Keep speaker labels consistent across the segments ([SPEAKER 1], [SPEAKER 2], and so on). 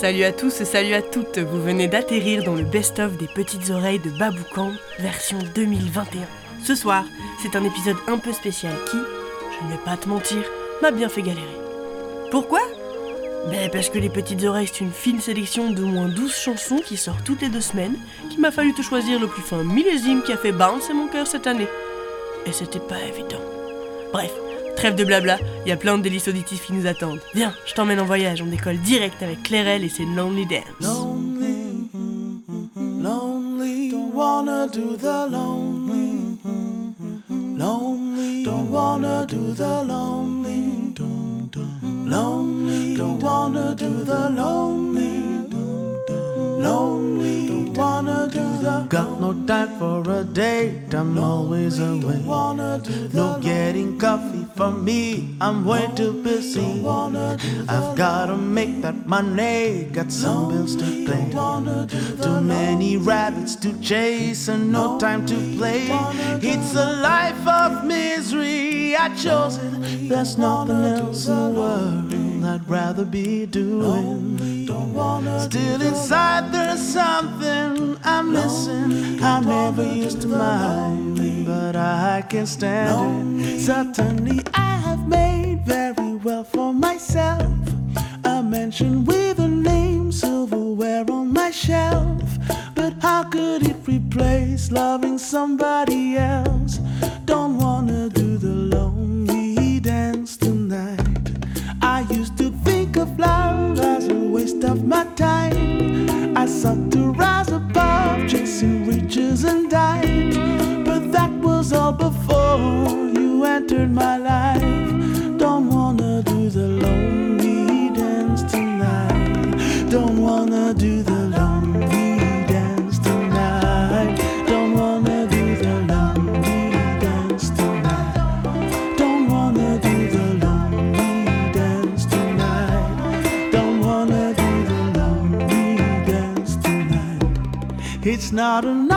[SPEAKER 1] Salut à tous, salut à toutes, vous venez d'atterrir dans le best-of des petites oreilles de Baboucan, version 2021. Ce soir, c'est un épisode un peu spécial qui, je ne vais pas te mentir, m'a bien fait galérer. Pourquoi? Ben parce que les petites oreilles, c'est une fine sélection de moins 12 chansons qui sort toutes les deux semaines, qu'il m'a fallu te choisir le plus fin millésime qui a fait bouncer mon cœur cette année. Et c'était pas évident. Bref, trêve de blabla, il y a plein de délices auditifs qui nous attendent. Viens, je t'emmène en voyage, on décolle direct avec Clairel et ses Lonely Dance.
[SPEAKER 2] Lonely, lonely, don't wanna do the lonely, lonely, don't wanna do the lonely, lonely, don't wanna do the lonely, lonely, don't wanna do the. Got no time for a date, I'm always away. No getting coffee for me, I'm way too busy. I've gotta make that money, got some bills to pay. Too many rabbits to chase and no time to play. It's a life of misery, I chose it. There's nothing else in the world I'd rather be doing. Don't wanna Still inside there's something I'm missing. I never used to mind, but I can't stand it. Certainly I have made very well for myself. A mansion with a name, silverware on my shelf. But how could it replace loving somebody else? Don't wanna do as a waste of my time. I sought to rise above, chasing riches and dimes. But that was all before you entered my life. Don't wanna do the lonely dance tonight. Don't wanna do the not enough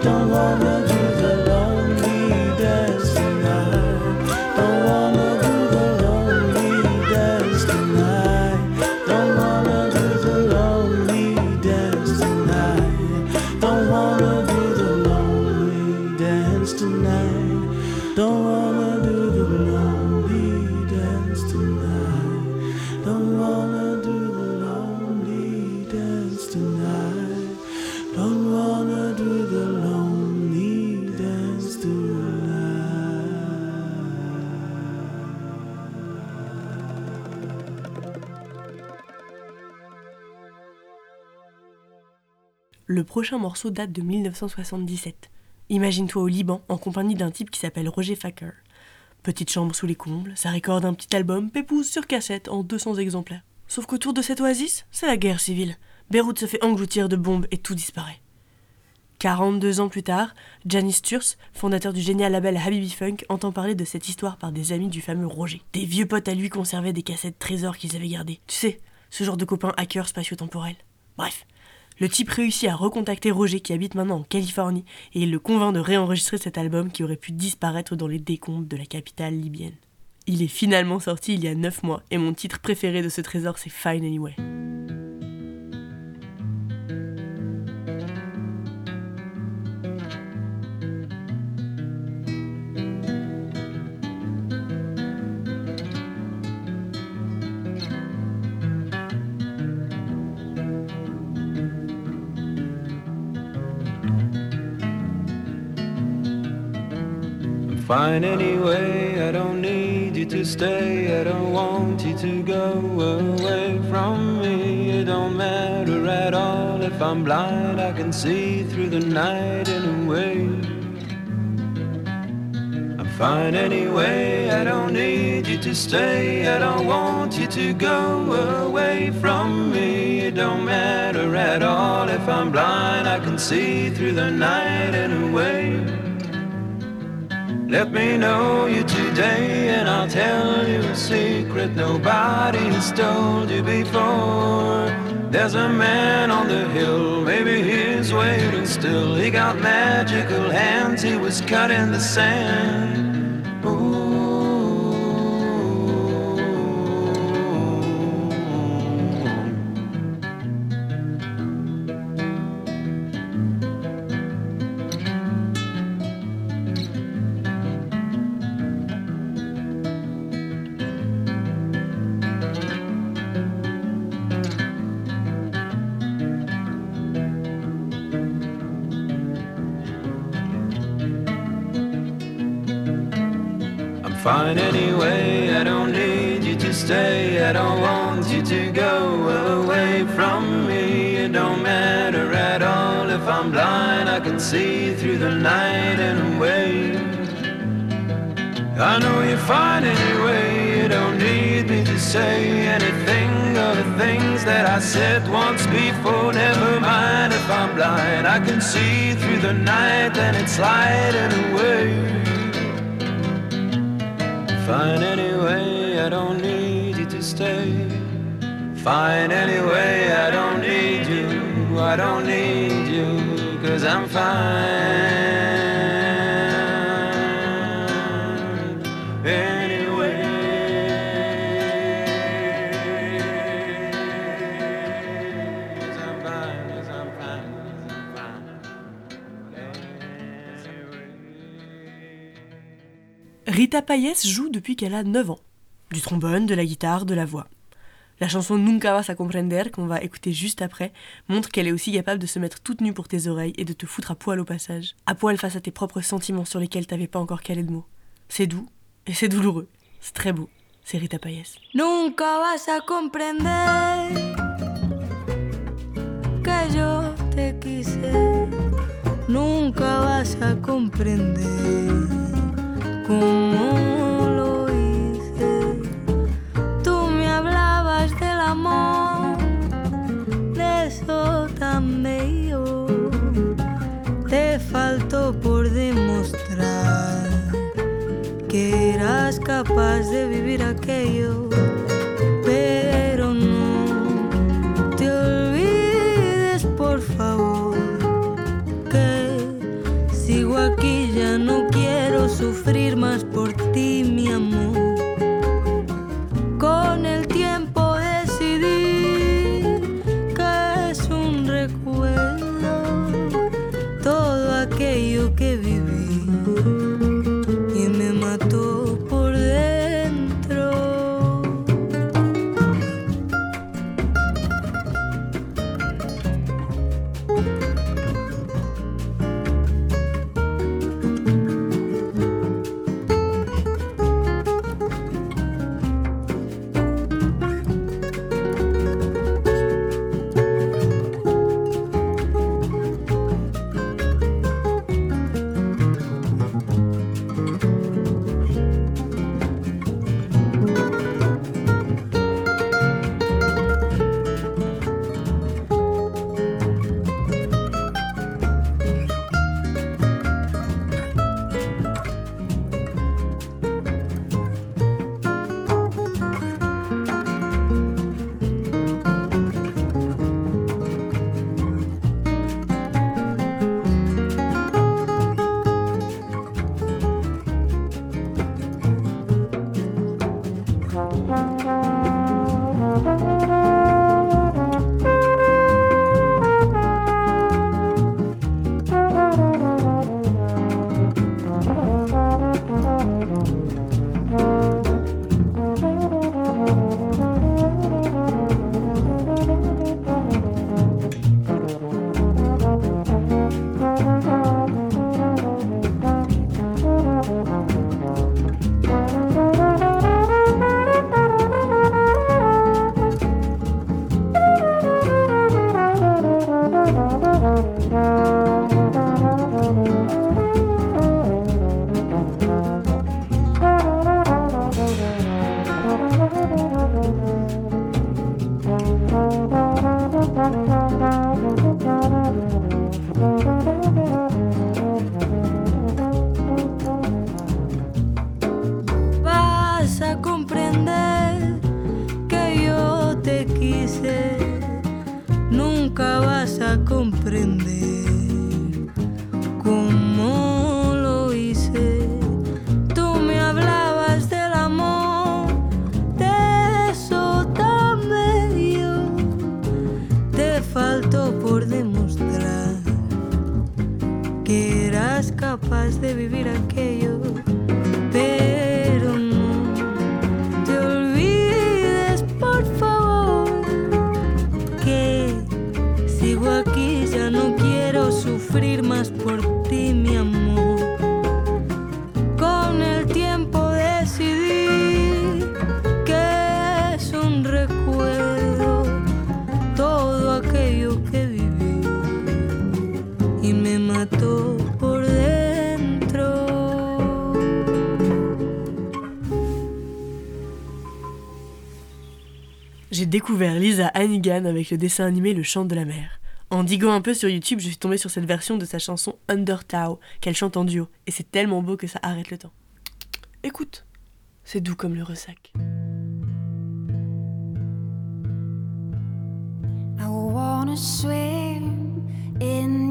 [SPEAKER 2] Don't wanna
[SPEAKER 1] prochain morceau date de 1977. Imagine-toi au Liban en compagnie d'un type qui s'appelle Roger Facker. Petite chambre sous les combles, ça récorde un petit album pépouze sur cassette en 200 exemplaires. Sauf qu'autour de cette oasis, c'est la guerre civile. Beyrouth se fait engloutir de bombes et tout disparaît. 42 ans plus tard, Janis Sturz, fondateur du génial label Habibi Funk, entend parler de cette histoire par des amis du fameux Roger. Des vieux potes à lui conservaient des cassettes trésors qu'ils avaient gardées. Tu sais, ce genre de copains hackers spatio-temporels. Bref, le type réussit à recontacter Roger qui habite maintenant en Californie et il le convainc de réenregistrer cet album qui aurait pu disparaître dans les décombres de la capitale libyenne. Il est finalement sorti il y a 9 mois et mon titre préféré de ce trésor c'est Fine Anyway.
[SPEAKER 3] Fine anyway, I don't need you to stay. I don't want you to go away from me. It don't matter at all if I'm blind, I can see through the night anyway. I'm fine anyway, I don't need you to stay. I don't want you to go away from me. It don't matter at all if I'm blind, I can see through the night anyway. Let me know you today and I'll tell you a secret nobody has told you before. There's a man on the hill, maybe he's waiting still. He got magical hands, he was cut in the sand. Fine anyway. I don't need you to stay. I don't want you to go away from me. It don't matter at all if I'm blind. I can see through the night and away. I know you're fine anyway. You don't need me to say anything of the things that I said once before. Never mind if I'm blind. I can see through the night and it's light anyway fine anyway, I don't need you to stay. Fine anyway, I don't need you, I don't need you, cause I'm fine.
[SPEAKER 1] Rita Payes joue depuis qu'elle a 9 ans. Du trombone, de la guitare, de la voix. La chanson Nunca vas a comprender, qu'on va écouter juste après, montre qu'elle est aussi capable de se mettre toute nue pour tes oreilles et de te foutre à poil au passage. À poil face à tes propres sentiments sur lesquels t'avais pas encore calé de mots. C'est doux et c'est douloureux. C'est très beau. C'est Rita Payes.
[SPEAKER 4] Nunca vas a comprender que yo te quise. Nunca vas a comprender. capaz de vivir aquello, pero no te olvides, por favor, que sigo aquí, ya no quiero sufrir
[SPEAKER 1] découvert Lisa Hannigan avec le dessin animé Le chant de la mer. En diguant un peu sur YouTube, je suis tombée sur cette version de sa chanson Undertow qu'elle chante en duo, et c'est tellement beau que ça arrête le temps. Écoute, c'est doux comme le ressac.
[SPEAKER 5] I wanna swim in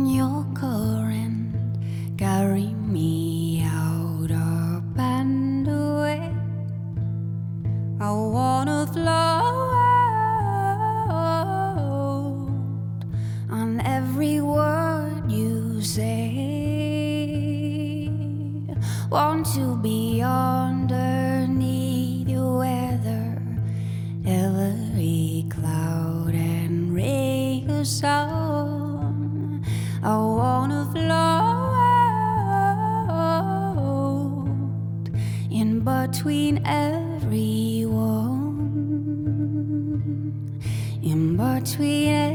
[SPEAKER 5] Want to be underneath your weather, every cloud and rain of sun. I wanna float in between everyone, in between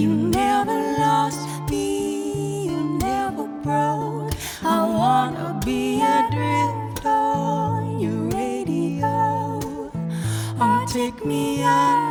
[SPEAKER 5] You never lost me, you never broke. I wanna be adrift on your radio. Or take me under,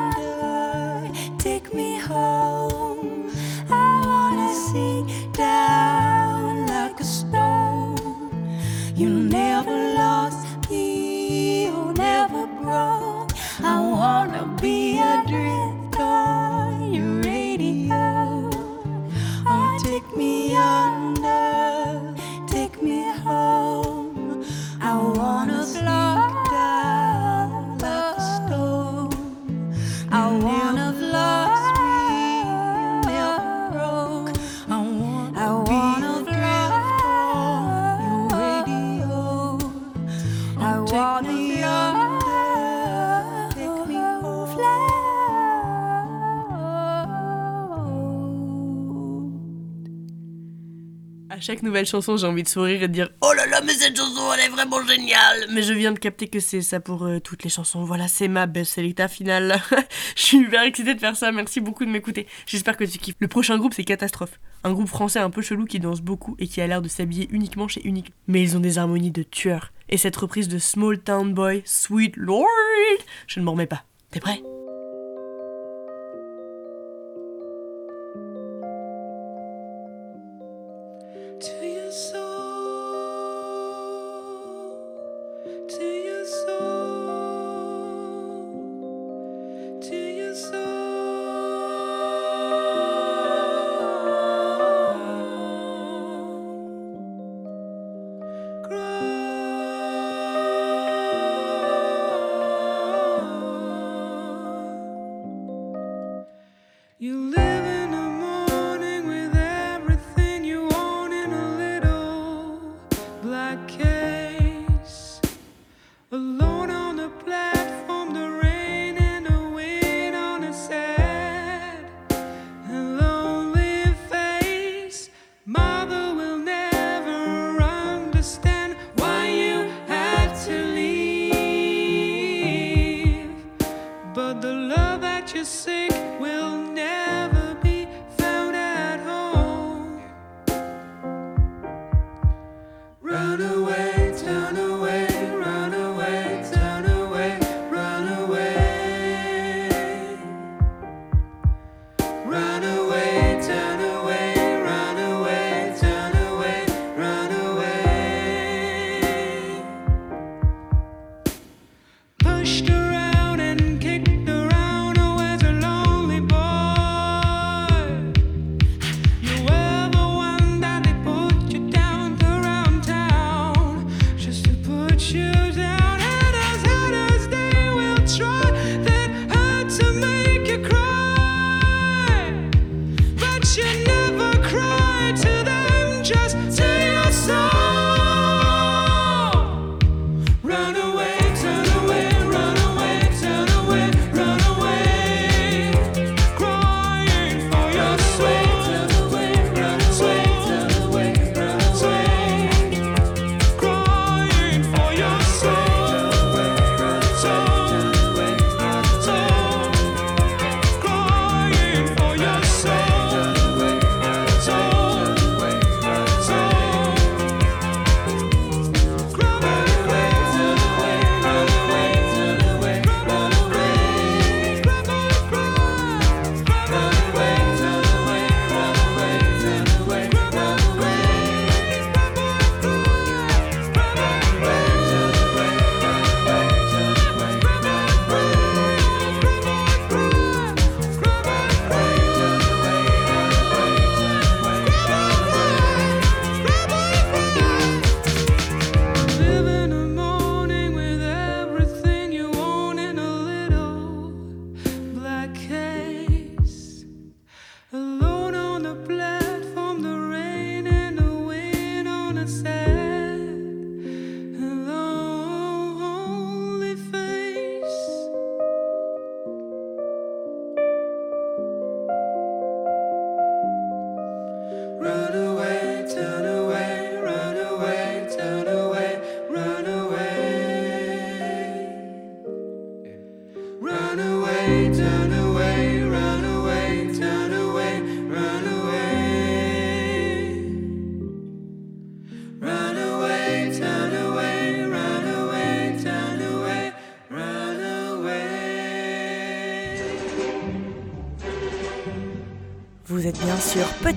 [SPEAKER 1] chaque nouvelle chanson, j'ai envie de sourire et de dire Oh là là, mais cette chanson, elle est vraiment géniale Mais je viens de capter que c'est ça pour euh, toutes les chansons. Voilà, c'est ma best selecta finale. je suis hyper excitée de faire ça. Merci beaucoup de m'écouter. J'espère que tu kiffes. Le prochain groupe, c'est Catastrophe. Un groupe français un peu chelou qui danse beaucoup et qui a l'air de s'habiller uniquement chez Unique. Mais ils ont des harmonies de tueurs. Et cette reprise de Small Town Boy, Sweet Lord, je ne m'en remets pas. T'es prêt?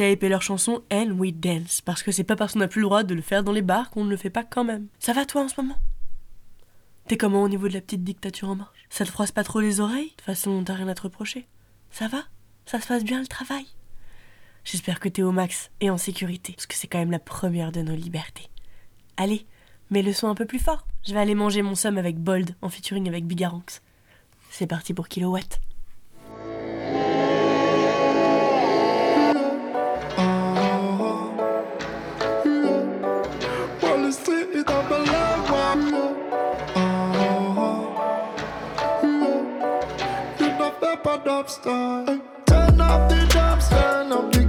[SPEAKER 1] Shape et leur chanson And We Dance, parce que c'est pas parce qu'on n'a plus le droit de le faire dans les bars qu'on ne le fait pas quand même. Ça va toi en ce moment? T'es comment au niveau de la petite dictature en marche? Ça te froisse pas trop les oreilles? De toute façon, t'as rien à te reprocher. Ça va? Ça se passe bien le travail? J'espère que t'es au max et en sécurité, parce que c'est quand même la première de nos libertés. Allez, mets le son un peu plus fort. Je vais aller manger mon somme avec Bold en featuring avec Bigaranx. C'est parti pour Kilowatt.
[SPEAKER 6] dubstep. Turn up the dubstep.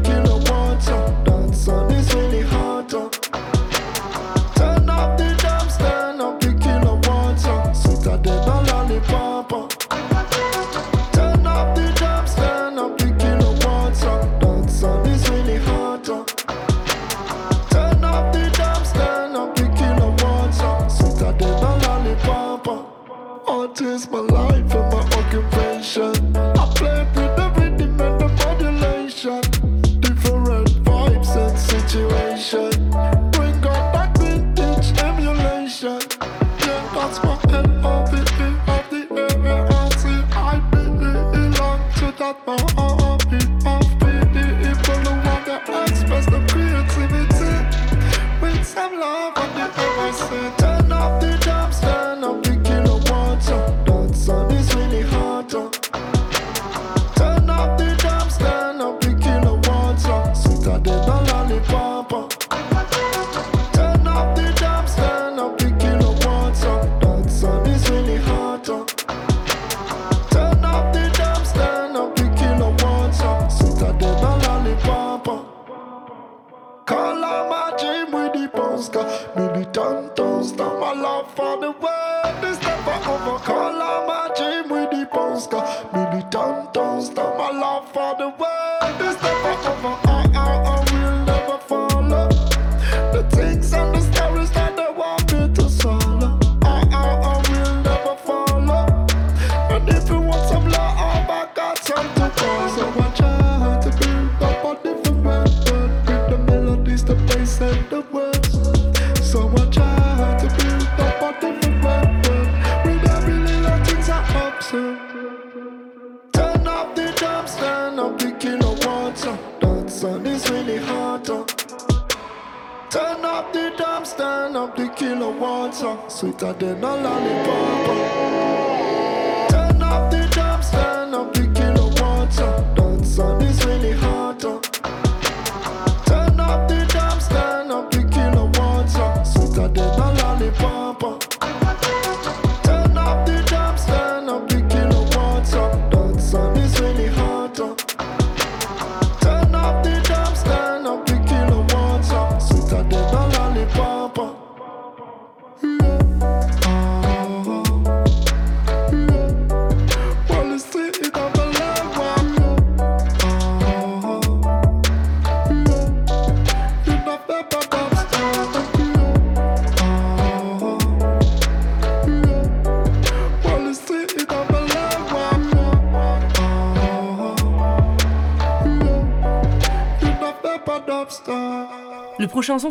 [SPEAKER 6] Oscar. Militant don't stop my love for the world.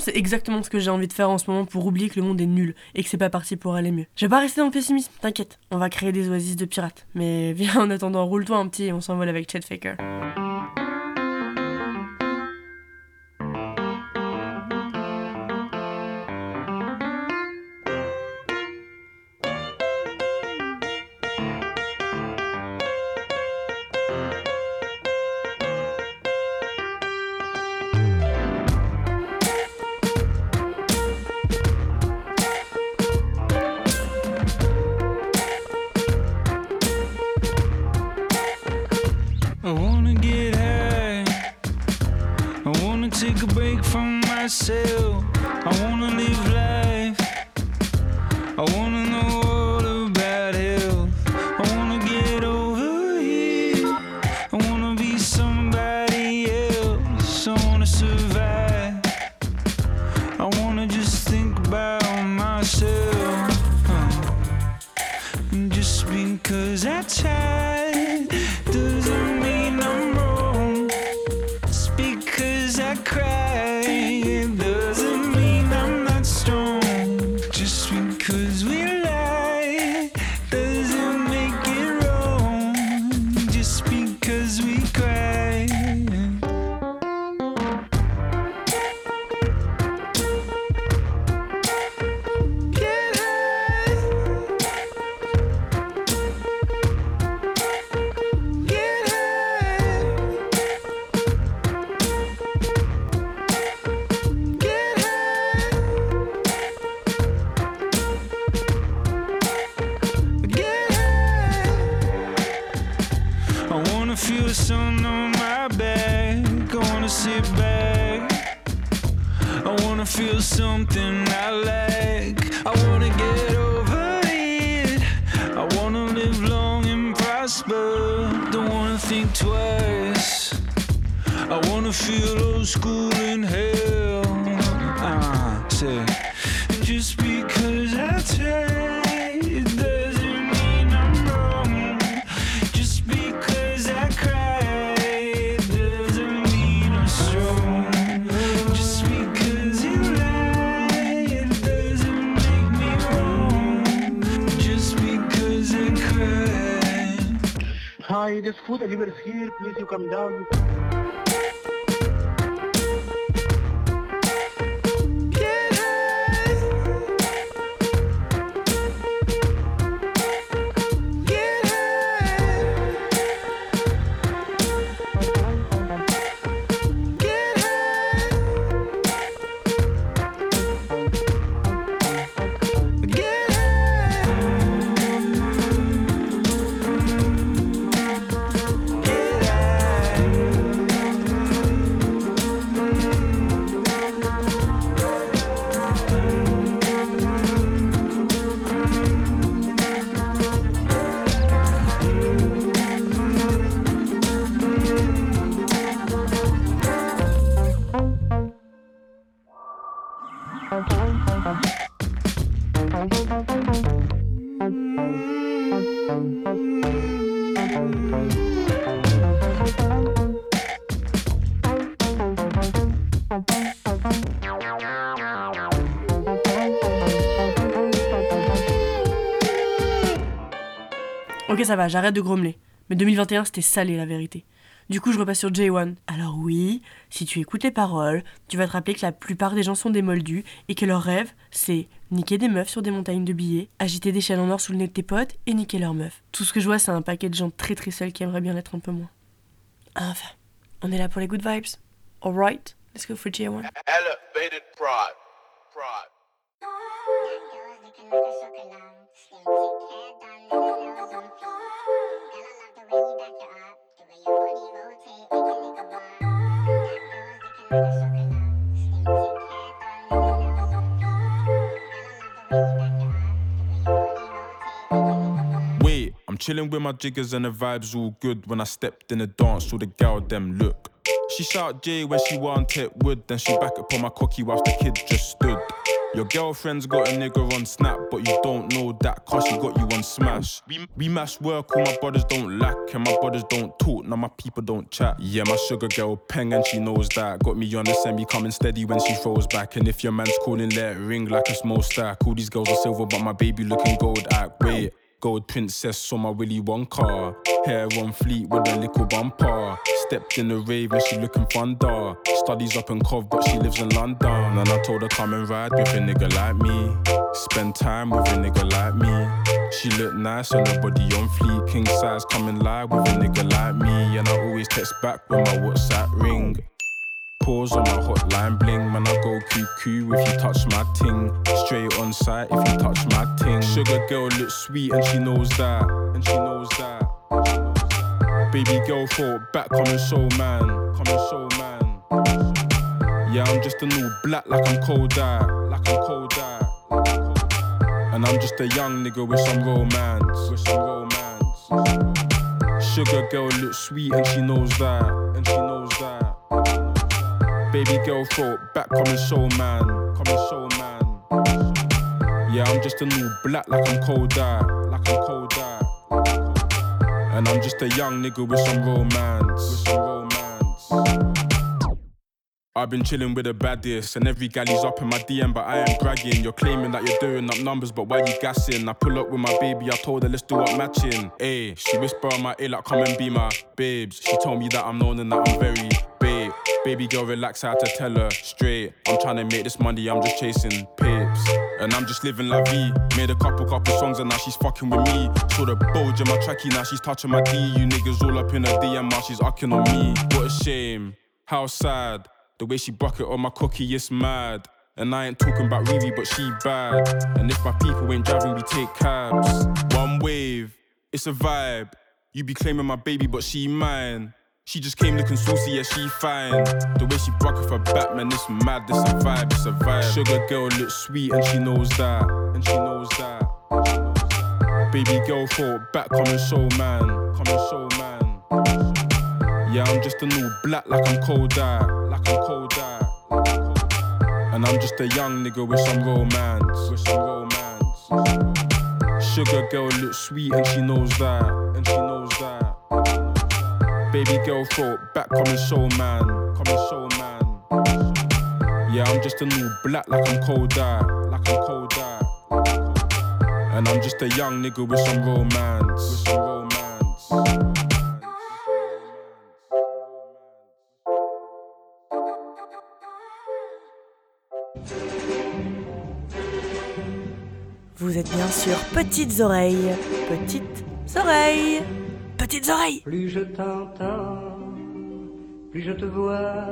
[SPEAKER 1] c'est exactement ce que j'ai envie de faire en ce moment pour oublier que le monde est nul et que c'est pas parti pour aller mieux. Je vais pas rester dans le pessimisme, t'inquiète, on va créer des oasis de pirates. Mais viens en attendant, roule-toi un petit et on s'envole avec Chet Faker.
[SPEAKER 7] soon.
[SPEAKER 8] Hi, this food delivery here. Please you come down.
[SPEAKER 1] Ça va, j'arrête de grommeler. Mais 2021, c'était salé la vérité. Du coup, je repasse sur J1. Alors oui, si tu écoutes les paroles, tu vas te rappeler que la plupart des gens sont des moldus et que leur rêve, c'est niquer des meufs sur des montagnes de billets, agiter des chaînes en or sous le nez de tes potes et niquer leurs meufs. Tout ce que je vois, c'est un paquet de gens très très seuls qui aimeraient bien l'être un peu moins. Enfin, on est là pour les good vibes. Alright, let's go for J1.
[SPEAKER 9] Elevated pride. Pride.
[SPEAKER 10] Chilling with my jiggers and the vibes all good. When I stepped in the dance, all the gal them look. She shout J when she want it wood, then she back up on my cocky whilst the kids just stood. Your girlfriend's got a nigga on snap, but you don't know that cause she got you on smash. We, we mash work, all my brothers don't lack, and my brothers don't talk, now my people don't chat. Yeah, my sugar girl peng and she knows that. Got me on the semi coming steady when she throws back. And if your man's calling, let it ring like a small stack. All these girls are silver, but my baby looking gold act. Wait. Gold princess on my Willy Wonka. Hair on fleet with a little bumper. Stepped in the rave and she looking thunder. Studies up in Cov, but she lives in London. And I told her come and ride with a nigga like me. Spend time with a nigga like me. She look nice and her body on fleek. King size coming live with a nigga like me. And I always text back when my WhatsApp ring. Pause on my hotline bling, man. I go QQ if you touch my ting. Straight on site if you touch my ting. Sugar girl looks sweet and she knows that, and she knows that. Baby girl thought back, coming so man, coming so man. Yeah, I'm just a new black like I'm cold that, like I'm cold that. And I'm just a young nigga with some romance, with some romance. Sugar girl looks sweet and she knows that, and she knows that. Baby girl thought back coming so man, coming so man. Yeah, I'm just a new black like I'm cold that, like I'm cold. And I'm just a young nigga with some romance, with some romance. I've been chilling with the baddest, and every gal galley's up in my DM, but I ain't bragging. You're claiming that you're doing up numbers, but why you gassing? I pull up with my baby, I told her let's do up matching. Ayy, she whisper on my ear like come and be my babes. She told me that I'm known and that I'm very babe. Baby girl, relax, I had to tell her straight. I'm trying to make this money, I'm just chasing pips. And I'm just living la vie. Made a couple, couple songs and now she's fucking with me. Saw the bulge in my tracky, now she's touching my D. You niggas all up in her DM, now she's ucking on me. What a shame, how sad. The way she bucket on my cookie, is mad. And I ain't talking about Riri, but she bad. And if my people ain't driving, we take cabs. One wave, it's a vibe. You be claiming my baby, but she mine. She just came looking saucy, yeah, she fine. The way she broke off her back, man, it's mad, it's a vibe, it's a vibe. Sugar girl looks sweet, and she knows that, and she knows that. Baby girl thought back, come and show man, come and show man. Yeah, I'm just a new black, like I'm cold eye, like I'm cold eye. And I'm just a young nigga with some romance, with some romance. Sugar girl looks sweet, and she knows that, and she knows that. Baby girl thought back, come and show man, come and show man. Yeah, I'm just a new black, like I'm cold eye, like I'm cold eye. And I'm just a young nigga with some romance, with some romance.
[SPEAKER 1] Vous êtes bien sûr petites oreilles. Petites oreilles. Petites oreilles.
[SPEAKER 11] Plus je t'entends, plus je te vois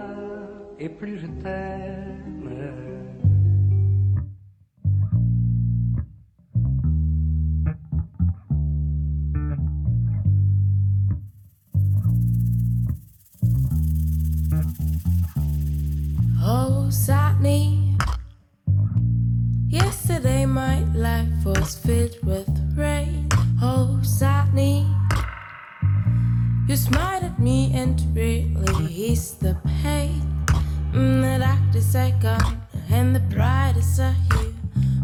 [SPEAKER 11] et plus je t'aime.
[SPEAKER 12] Oh, Sydney. Yesterday my life was filled with rain. Oh, Sydney. You smiled at me and really eased the pain. Mm, the darkness I gone and the brightest I here.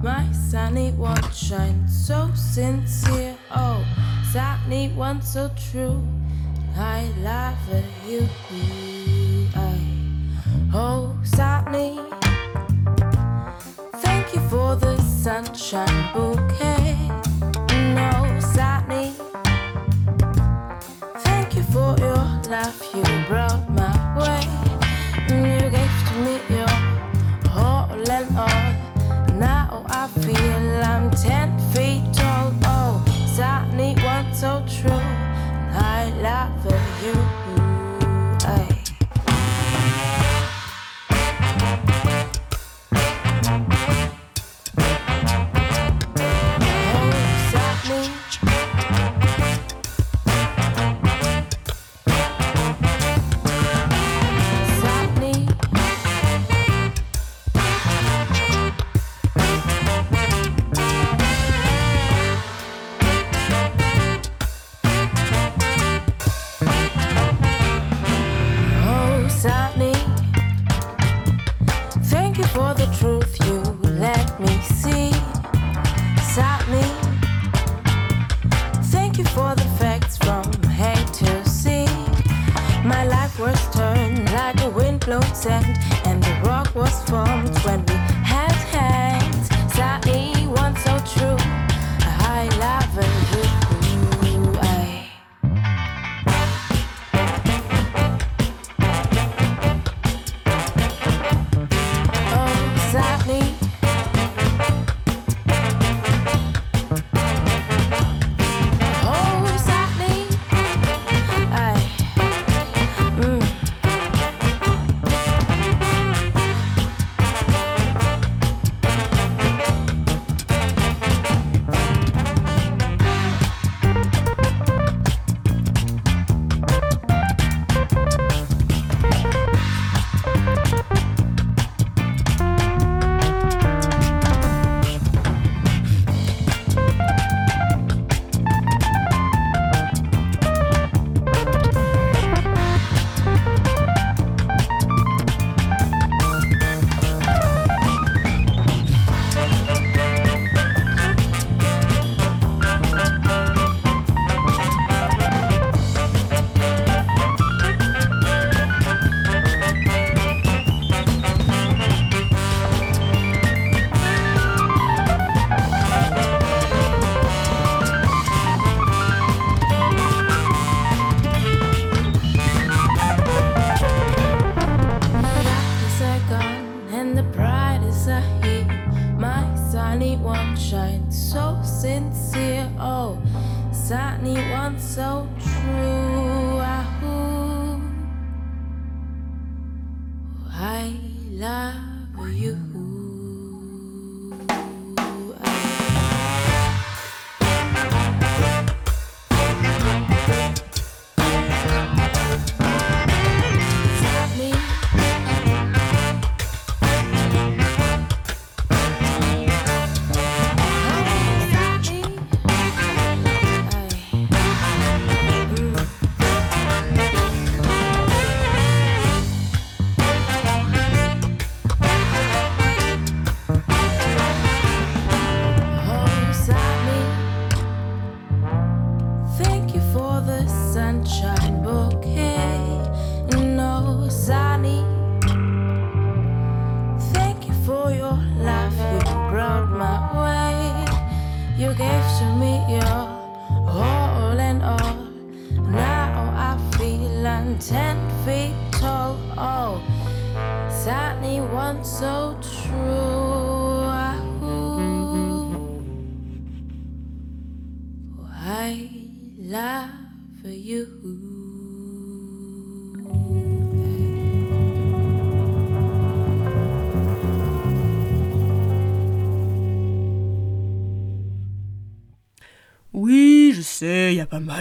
[SPEAKER 12] My sunny one shines so sincere. Oh, sunny one so true. I love you. I, oh, sunny. Thank you for the sunshine bouquet. Love you brought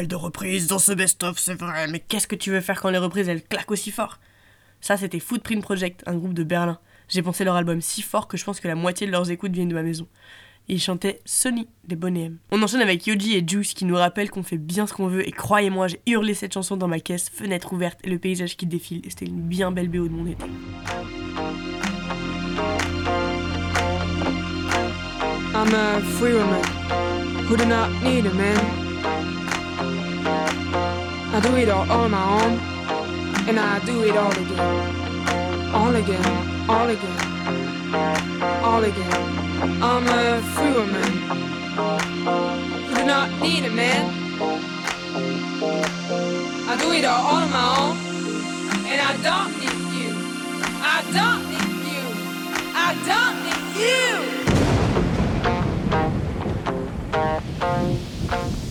[SPEAKER 1] de reprises dans ce best-of, c'est vrai, mais qu'est-ce que tu veux faire quand les reprises elles claquent aussi fort? Ça, c'était Footprint Project, un groupe de Berlin. J'ai pensé leur album si fort que je pense que la moitié de leurs écoutes viennent de ma maison. Et ils chantaient Sony des Bonnet M. On enchaîne avec Yoji et Juice qui nous rappellent qu'on fait bien ce qu'on veut et croyez-moi, j'ai hurlé cette chanson dans ma caisse, fenêtre ouverte et le paysage qui défile et c'était une bien belle BO de mon été.
[SPEAKER 13] I do it all on my own, and I do it all again, all again, all again, all again. I'm a free woman do not need a man. I do it all on my own, and I don't need you. I don't need you. I don't need you.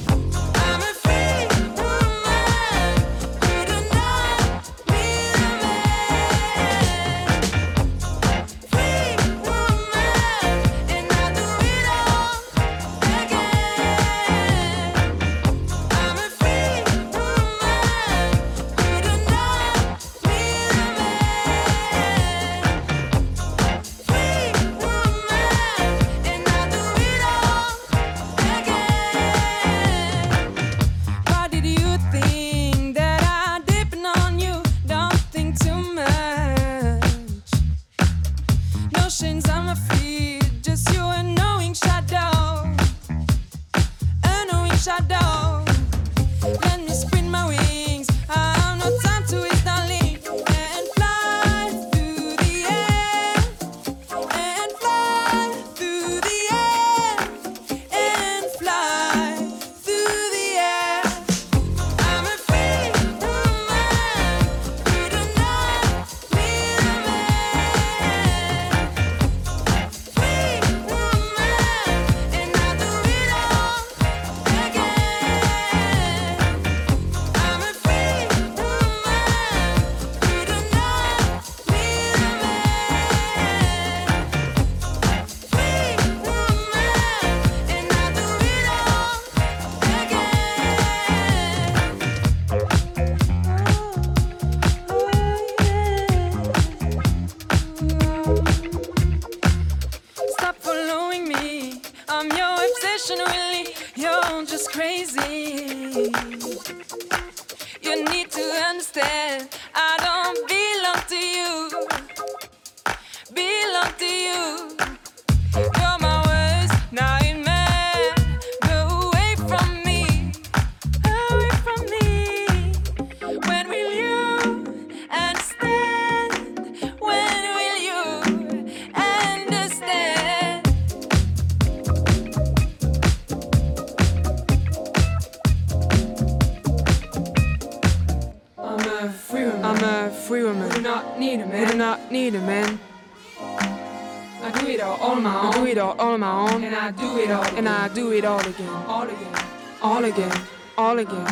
[SPEAKER 13] all again, all again,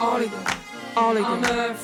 [SPEAKER 13] all again, all again.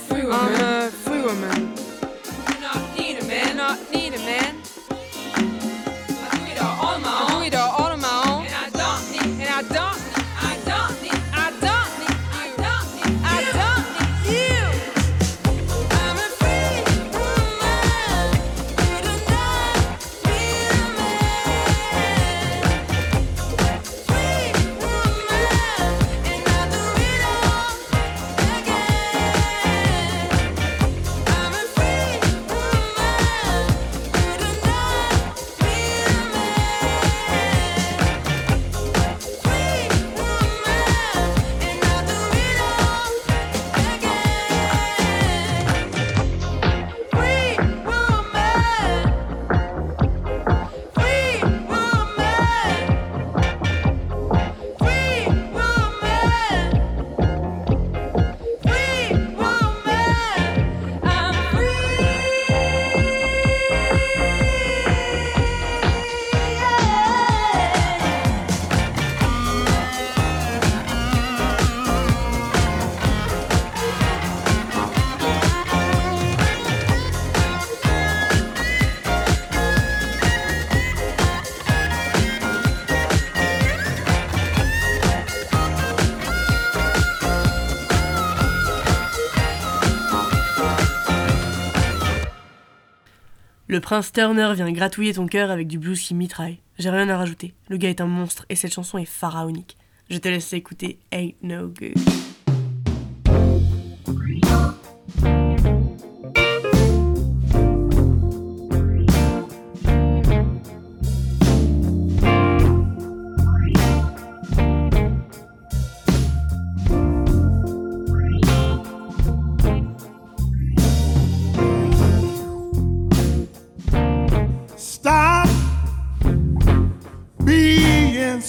[SPEAKER 1] Le prince Turner vient gratouiller ton cœur avec du blues qui mitraille. J'ai rien à rajouter. Le gars est un monstre et cette chanson est pharaonique. Je te laisse écouter Ain't No Good.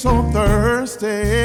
[SPEAKER 14] So thirsty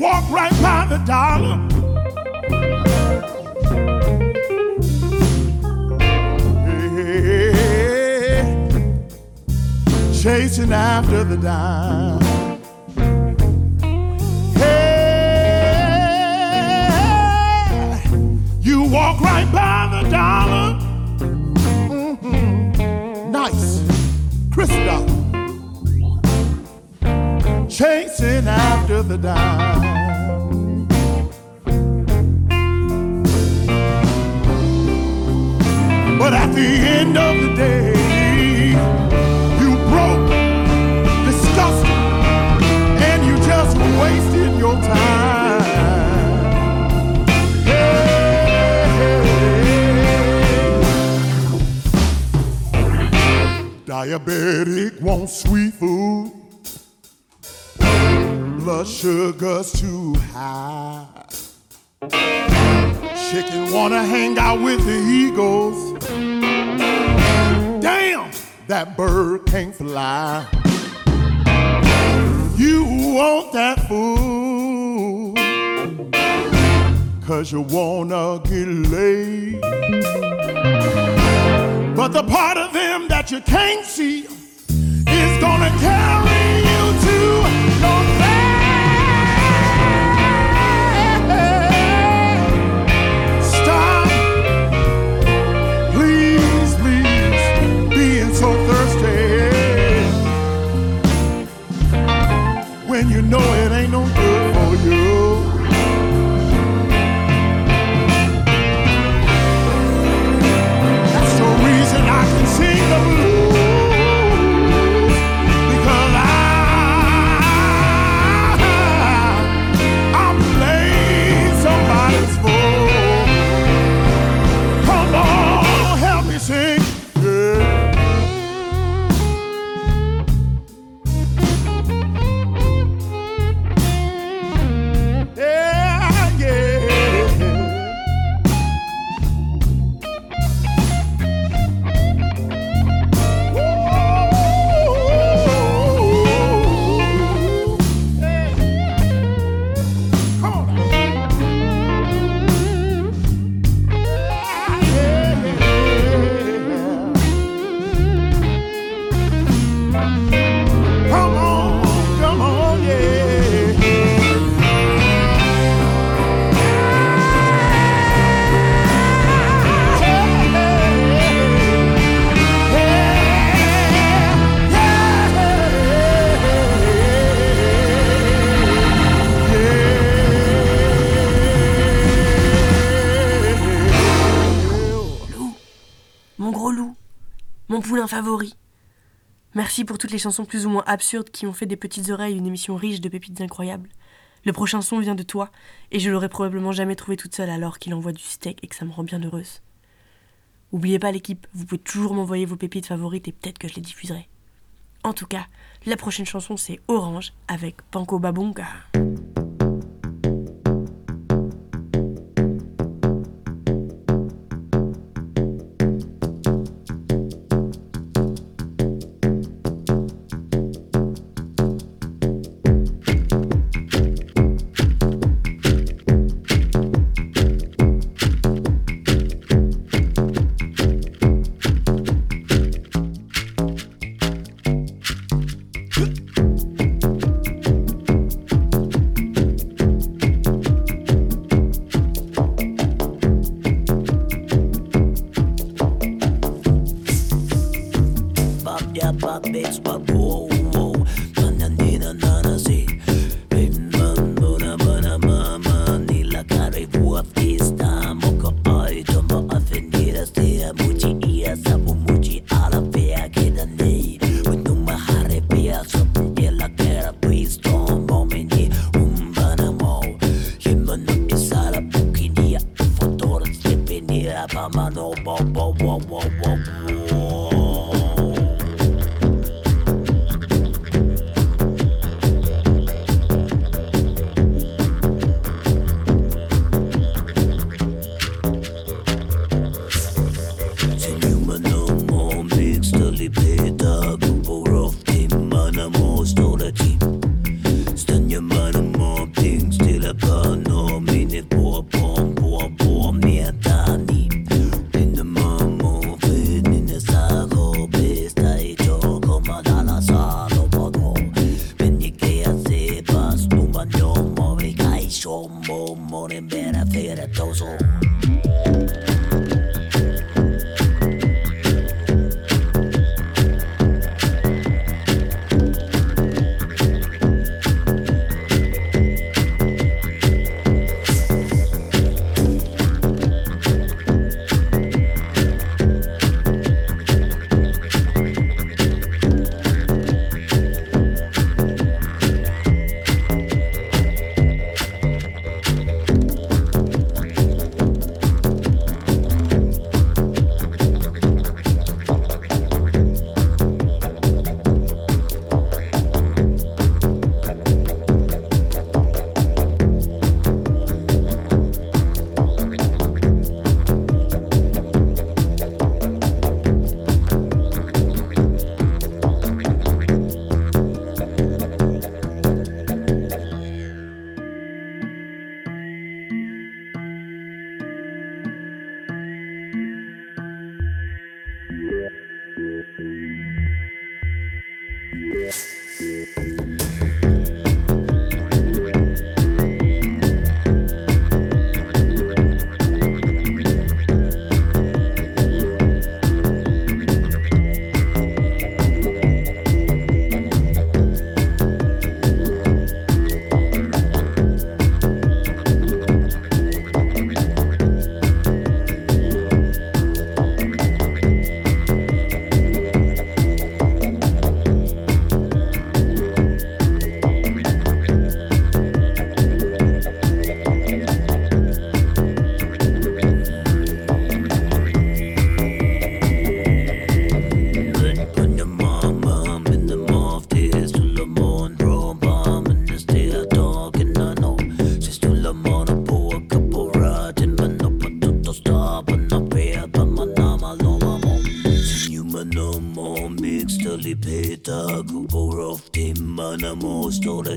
[SPEAKER 14] walk right by the dollar. Hey, chasing after the dime. Hey, you walk right by the dollar. Mhm. Nice, dollar. Chasing after the dime. But at the end of the day, you broke, disgusted, and you just wasted your time. Diabetic wants sweet food. Blood sugar's too high. Chicken wanna hang out with the eagles. That bird can't fly. You want that food, cause you wanna get laid. But the part of them that you can't see is gonna carry you to your you know it ain't no good
[SPEAKER 1] Pour toutes les chansons plus ou moins absurdes qui ont fait des petites oreilles une émission riche de pépites incroyables. Le prochain son vient de toi, et je l'aurais probablement jamais trouvé toute seule alors qu'il envoie du steak et que ça me rend bien heureuse. Oubliez pas l'équipe, vous pouvez toujours m'envoyer vos pépites favorites et peut-être que je les diffuserai. En tout cas, la prochaine chanson c'est Orange avec Panko Babunga.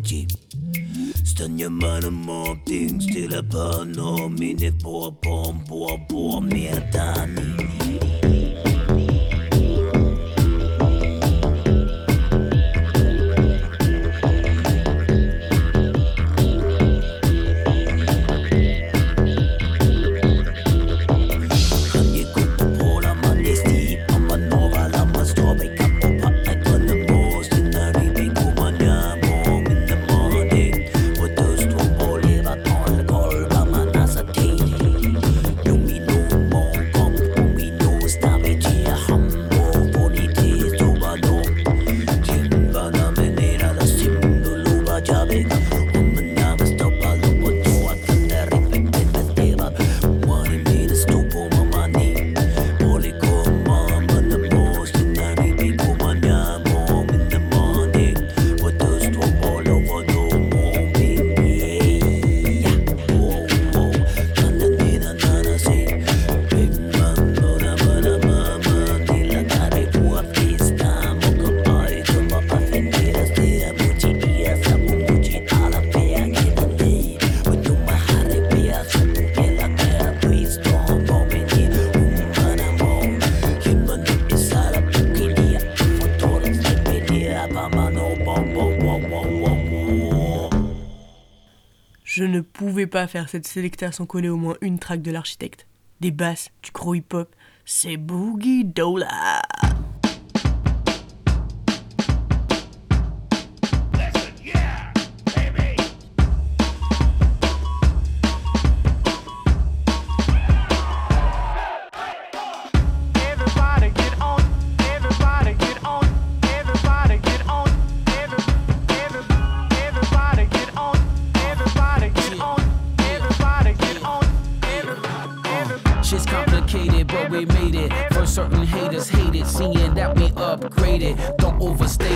[SPEAKER 15] body. Stun your man and more things till a paranormal minute poor
[SPEAKER 1] pas faire cette sélecta sans coller au moins une track de l'architecte. Des basses, du gros hip-hop, c'est Boogie Dola.
[SPEAKER 16] Haters hate it, seeing that we upgraded. Don't overstate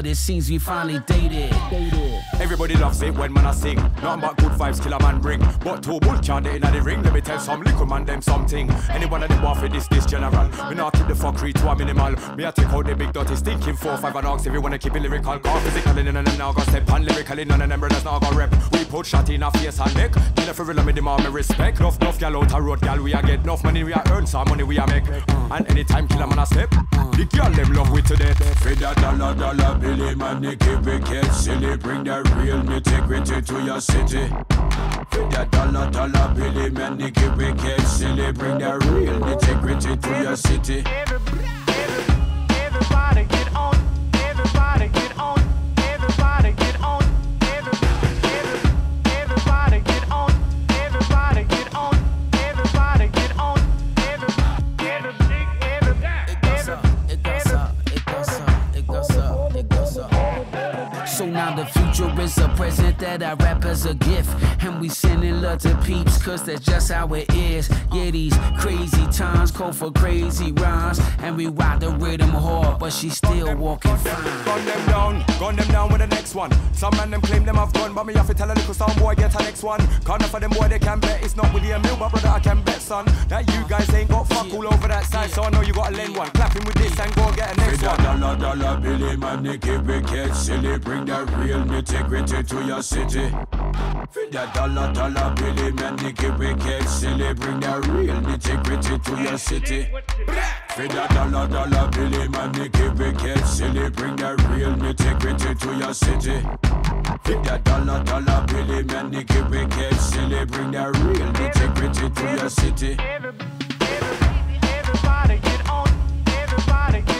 [SPEAKER 16] but it seems we finally dated.
[SPEAKER 17] Everybody loves it when man I sing. Nothing but good vibes kill a man bring. But two bull can't in the ring. Let me tell some little man them something. Anyone of them want for this this general. We not keep the fuckery to a minimal. Me I take out the big dirty stinking four five and ox if you wanna keep it lyrical. Call physically none of them now go step on lyrically none of them brothers now go rep. We put shot in a face and neck. Kill a for real me demand me respect. Enough enough gal out a road gal we a get enough money we a earn some money we a make. And anytime kill a man a step. The girl them love we to death. For that dollar dollar
[SPEAKER 15] dollar, Billy man, Nicky wicked silly. Bring that real nitty-gritty to your city. Fit that dollar, dollar, Billy man, Nicky wicked silly. Bring that real nitty-gritty to your city.
[SPEAKER 16] Future is a present that I wrap as a gift. And we sending love to peeps, cause that's just how it is. Yeah, these crazy times call for crazy rhymes. And we ride the rhythm hard, but she still walking fine.
[SPEAKER 17] Gun them down, gun them down with the next one. Some man them claim them have gun, but me have to tell a little sound boy get a next one. Corner for them boy they can bet it's not William Mill, my brother I can bet son. That you guys ain't got fuck all over that side, so I know you gotta lend one. Clapping with this and go get a next
[SPEAKER 15] Fit that
[SPEAKER 17] one.
[SPEAKER 15] dollar, dollar, Billy man, Nicky wicked silly. Bring that real nitty-gritty to your city. Fit that dollar, dollar, Billy man, Nicky wicked silly. Bring that real nitty-gritty to your city. Fit that dollar, dollar, Billy man, Nicky wicked silly. Bring that real to your city. Fit that dollar, dollar, Billy man, wicked silly. Bring that real nitty-gritty to your city.
[SPEAKER 18] everybody get on, everybody get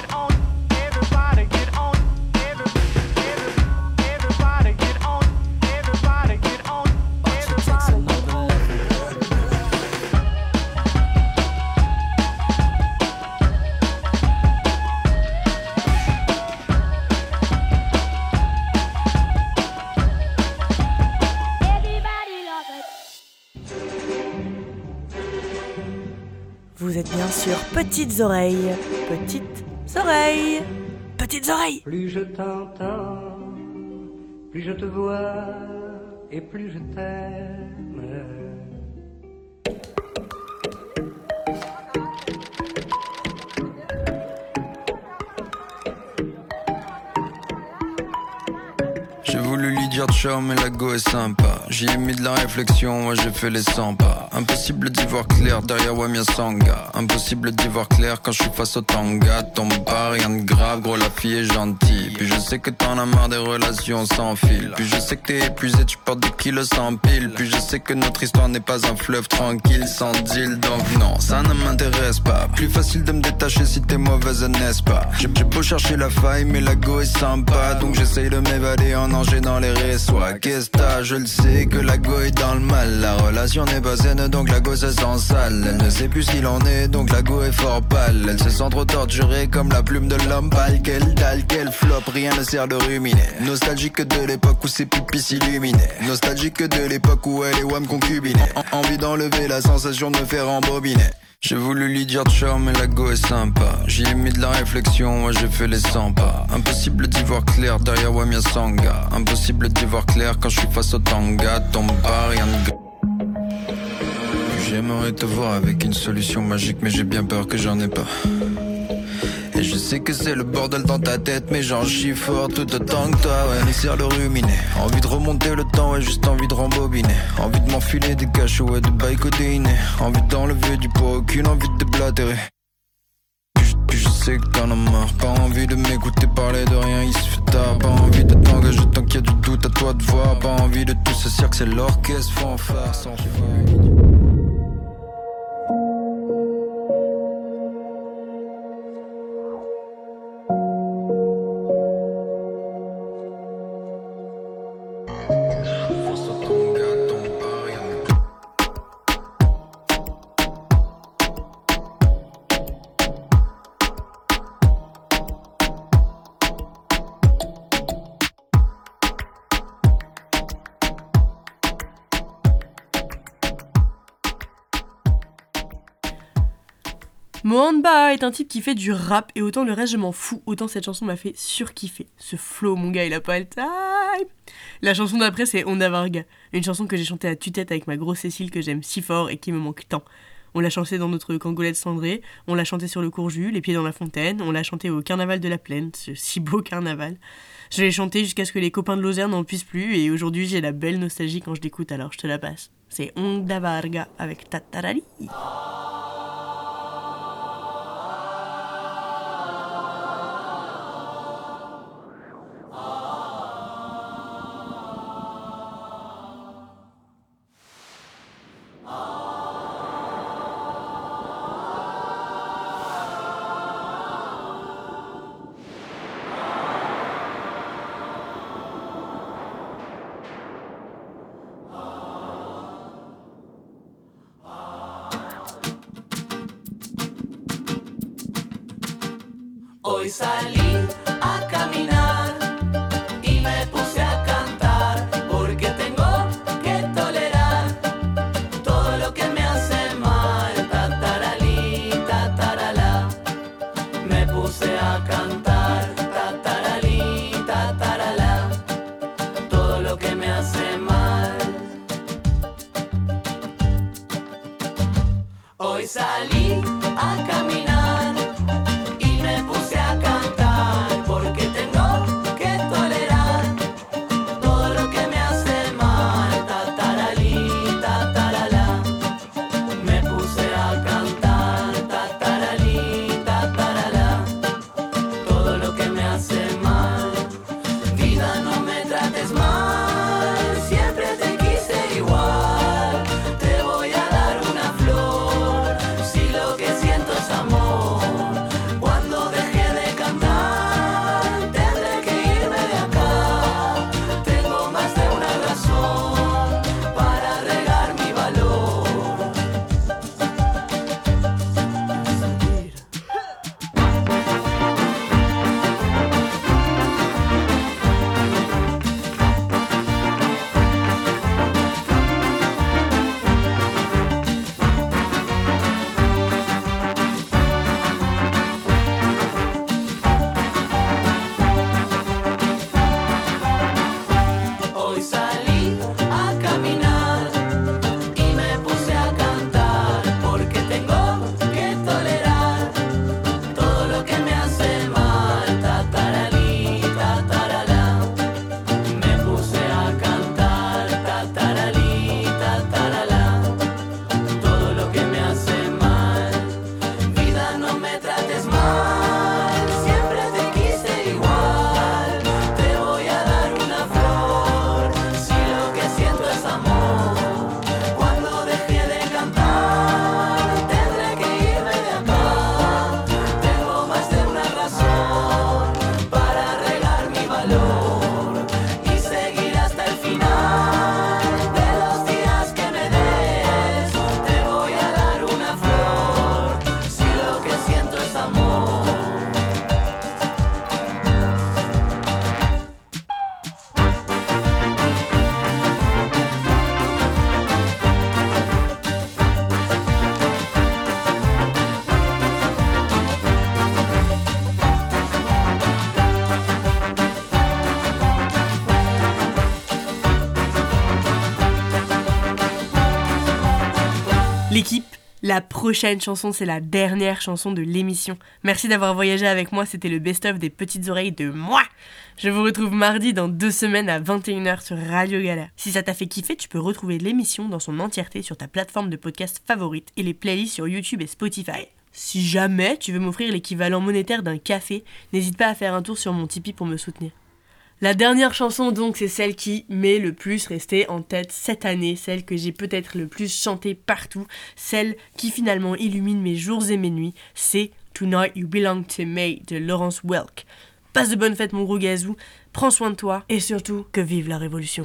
[SPEAKER 1] Vous êtes bien sûr Petites Oreilles. Petites Oreilles. Petites Oreilles.
[SPEAKER 19] Plus je t'entends, plus je te vois et plus je t'aime.
[SPEAKER 20] J'ai voulu lui dire ciao mais la go est sympa J'y ai mis de la réflexion, moi j'ai fait les 100 pas. Impossible d'y voir clair derrière Wamia Sanga Impossible d'y voir clair quand je suis face au tanga. Tombe pas, rien de grave, gros la fille est gentille. Puis je sais que t'en as marre des relations sans fil. Puis je sais que t'es épuisé, tu portes des kilos sans pile. Puis je sais que notre histoire n'est pas un fleuve tranquille sans deal Donc non, ça ne m'intéresse pas. Plus facile de me détacher si t'es mauvaise, n'est-ce pas? J'ai beau chercher la faille mais la go est sympa. Donc j'essaye de m'évader en enchaînant les réseaux Qu'est-ce que t'as, je le sais que la go est dans le mal. La relation n'est pas saine donc la go se sent sale. Elle ne sait plus ce qu'il en est donc la go est fort pâle. Elle se sent trop torturée comme la plume de l'homme pâle. Quelle dalle, quelle flop, rien ne sert de ruminer. Nostalgique de l'époque où ses pupilles s'illuminaient. Nostalgique de l'époque où elle et Wam concubinaient En- Envie d'enlever la sensation de me faire embobiner j'ai voulu lui dire ciao mais la go est sympa. J'y ai mis de la réflexion, moi j'ai fait les 100 pas. Impossible d'y voir clair derrière Wamia Sanga Impossible d'y voir clair quand je suis face au tanga. Tombe pas, rien de J'aimerais te voir avec une solution magique mais j'ai bien peur que j'en ai pas et je sais que c'est le bordel dans ta tête, mais j'en chie fort tout autant que toi, ouais. Laisser le ruminer. Envie de remonter le temps, ouais, juste envie de rembobiner. Envie de m'enfiler des cachots et de bail codéiné. Envie d'enlever du poids, aucune envie de déblatérer. Puis je, sais que t'en as marre. Pas envie de m'écouter parler de rien, il se fait tard. Pas envie de t'engager tant qu'il y a du doute à toi de voir. Pas envie de tout ce cirque, c'est l'orchestre fanfare sans.
[SPEAKER 1] Est un type qui fait du rap et autant le reste je m'en fous, autant cette chanson m'a fait surkiffer. Ce flow, mon gars, il a pas le time. La chanson d'après c'est Onda Varga, une chanson que j'ai chantée à tue-tête avec ma grosse Cécile que j'aime si fort et qui me manque tant. On l'a chantée dans notre cangolette cendrée, on l'a chantée sur le courju, les pieds dans la fontaine, on l'a chantée au carnaval de la plaine, ce si beau carnaval. Je l'ai chantée jusqu'à ce que les copains de Lozère n'en puissent plus et aujourd'hui j'ai la belle nostalgie quand je l'écoute alors je te la passe. C'est Onda Varga avec Tatarali. La prochaine chanson, c'est la dernière chanson de l'émission. Merci d'avoir voyagé avec moi, c'était le best-of des petites oreilles de moi. Je vous retrouve mardi dans deux semaines à 21h sur Radio Galère. Si ça t'a fait kiffer, tu peux retrouver l'émission dans son entièreté sur ta plateforme de podcast favorite et les playlists sur YouTube et Spotify. Si jamais tu veux m'offrir l'équivalent monétaire d'un café, n'hésite pas à faire un tour sur mon Tipeee pour me soutenir. La dernière chanson donc c'est celle qui m'est le plus restée en tête cette année, celle que j'ai peut-être le plus chantée partout, celle qui finalement illumine mes jours et mes nuits, c'est Tonight You Belong to Me de Laurence Welk. Passe de bonnes fêtes mon gros gazou, prends soin de toi et surtout que vive la révolution.